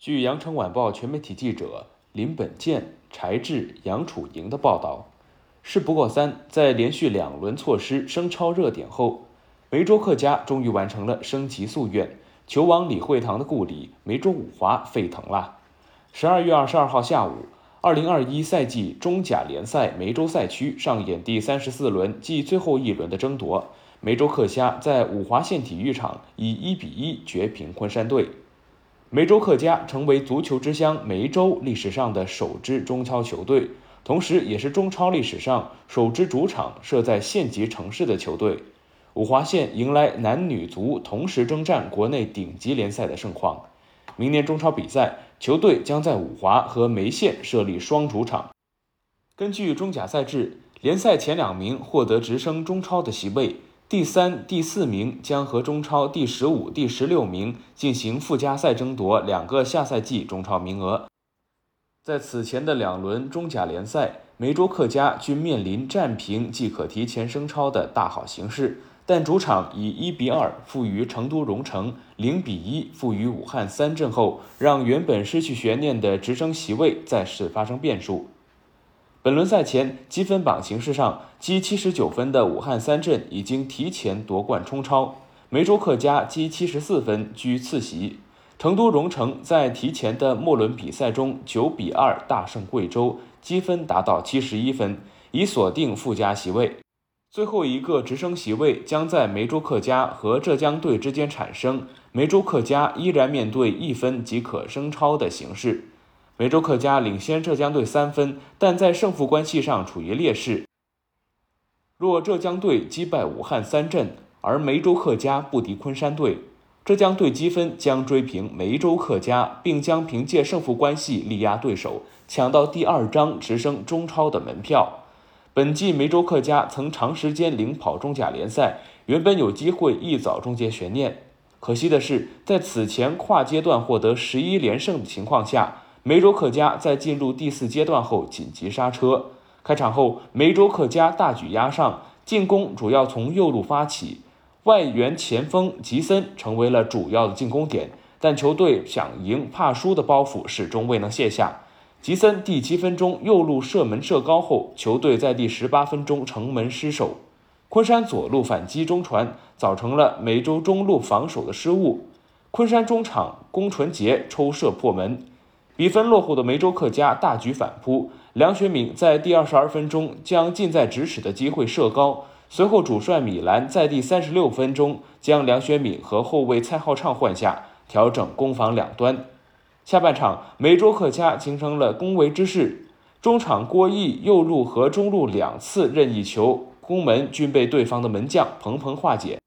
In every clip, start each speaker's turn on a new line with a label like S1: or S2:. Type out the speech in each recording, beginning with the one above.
S1: 据羊城晚报全媒体记者林本健、柴志、杨楚莹的报道，事不过三，在连续两轮错失升超热点后，梅州客家终于完成了升级夙愿。球王李惠堂的故里梅州五华沸腾了。十二月二十二号下午，二零二一赛季中甲联赛梅州赛区上演第三十四轮暨最后一轮的争夺，梅州客家在五华县体育场以一比一绝平昆山队。梅州客家成为足球之乡梅州历史上的首支中超球队，同时也是中超历史上首支主场设在县级城市的球队。五华县迎来男女足同时征战国内顶级联赛的盛况。明年中超比赛，球队将在五华和梅县设立双主场。根据中甲赛制，联赛前两名获得直升中超的席位。第三、第四名将和中超第十五、第十六名进行附加赛争夺两个下赛季中超名额。在此前的两轮中甲联赛，梅州客家均面临战平即可提前升超的大好形势，但主场以一比二负于成都蓉城，零比一负于武汉三镇后，让原本失去悬念的直升席位再次发生变数。本轮赛前积分榜形势上，积七十九分的武汉三镇已经提前夺冠冲超，梅州客家积七十四分居次席。成都蓉城在提前的末轮比赛中九比二大胜贵州，积分达到七十一分，已锁定附加席位。最后一个直升席位将在梅州客家和浙江队之间产生，梅州客家依然面对一分即可升超的形势。梅州客家领先浙江队三分，但在胜负关系上处于劣势。若浙江队击败武汉三镇，而梅州客家不敌昆山队，浙江队积分将追平梅州客家，并将凭借胜负关系力压对手，抢到第二张直升中超的门票。本季梅州客家曾长时间领跑中甲联赛，原本有机会一早终结悬念。可惜的是，在此前跨阶段获得十一连胜的情况下。梅州客家在进入第四阶段后紧急刹车。开场后，梅州客家大举压上，进攻主要从右路发起，外援前锋吉森成为了主要的进攻点。但球队想赢怕输的包袱始终未能卸下。吉森第七分钟右路射门射高后，球队在第十八分钟城门失守。昆山左路反击中传，造成了梅州中路防守的失误。昆山中场龚纯杰抽射破门。比分落后的梅州客家大举反扑，梁学敏在第二十二分钟将近在咫尺的机会射高，随后主帅米兰在第三十六分钟将梁学敏和后卫蔡浩畅换下，调整攻防两端。下半场，梅州客家形成了攻围之势，中场郭毅右路和中路两次任意球攻门均被对方的门将彭鹏化解。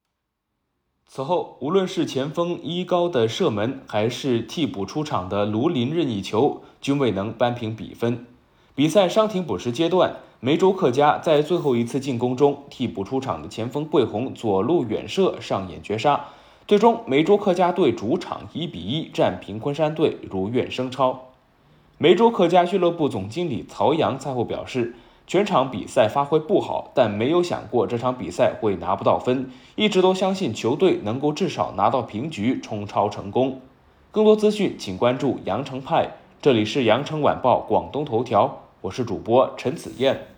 S1: 此后，无论是前锋伊高的射门，还是替补出场的卢林任意球，均未能扳平比分。比赛伤停补时阶段，梅州客家在最后一次进攻中，替补出场的前锋桂红左路远射上演绝杀，最终梅州客家队主场一比一战平昆山队，如愿升超。梅州客家俱乐部总经理曹阳赛后表示。全场比赛发挥不好，但没有想过这场比赛会拿不到分，一直都相信球队能够至少拿到平局，冲超成功。更多资讯请关注羊城派，这里是羊城晚报广东头条，我是主播陈子燕。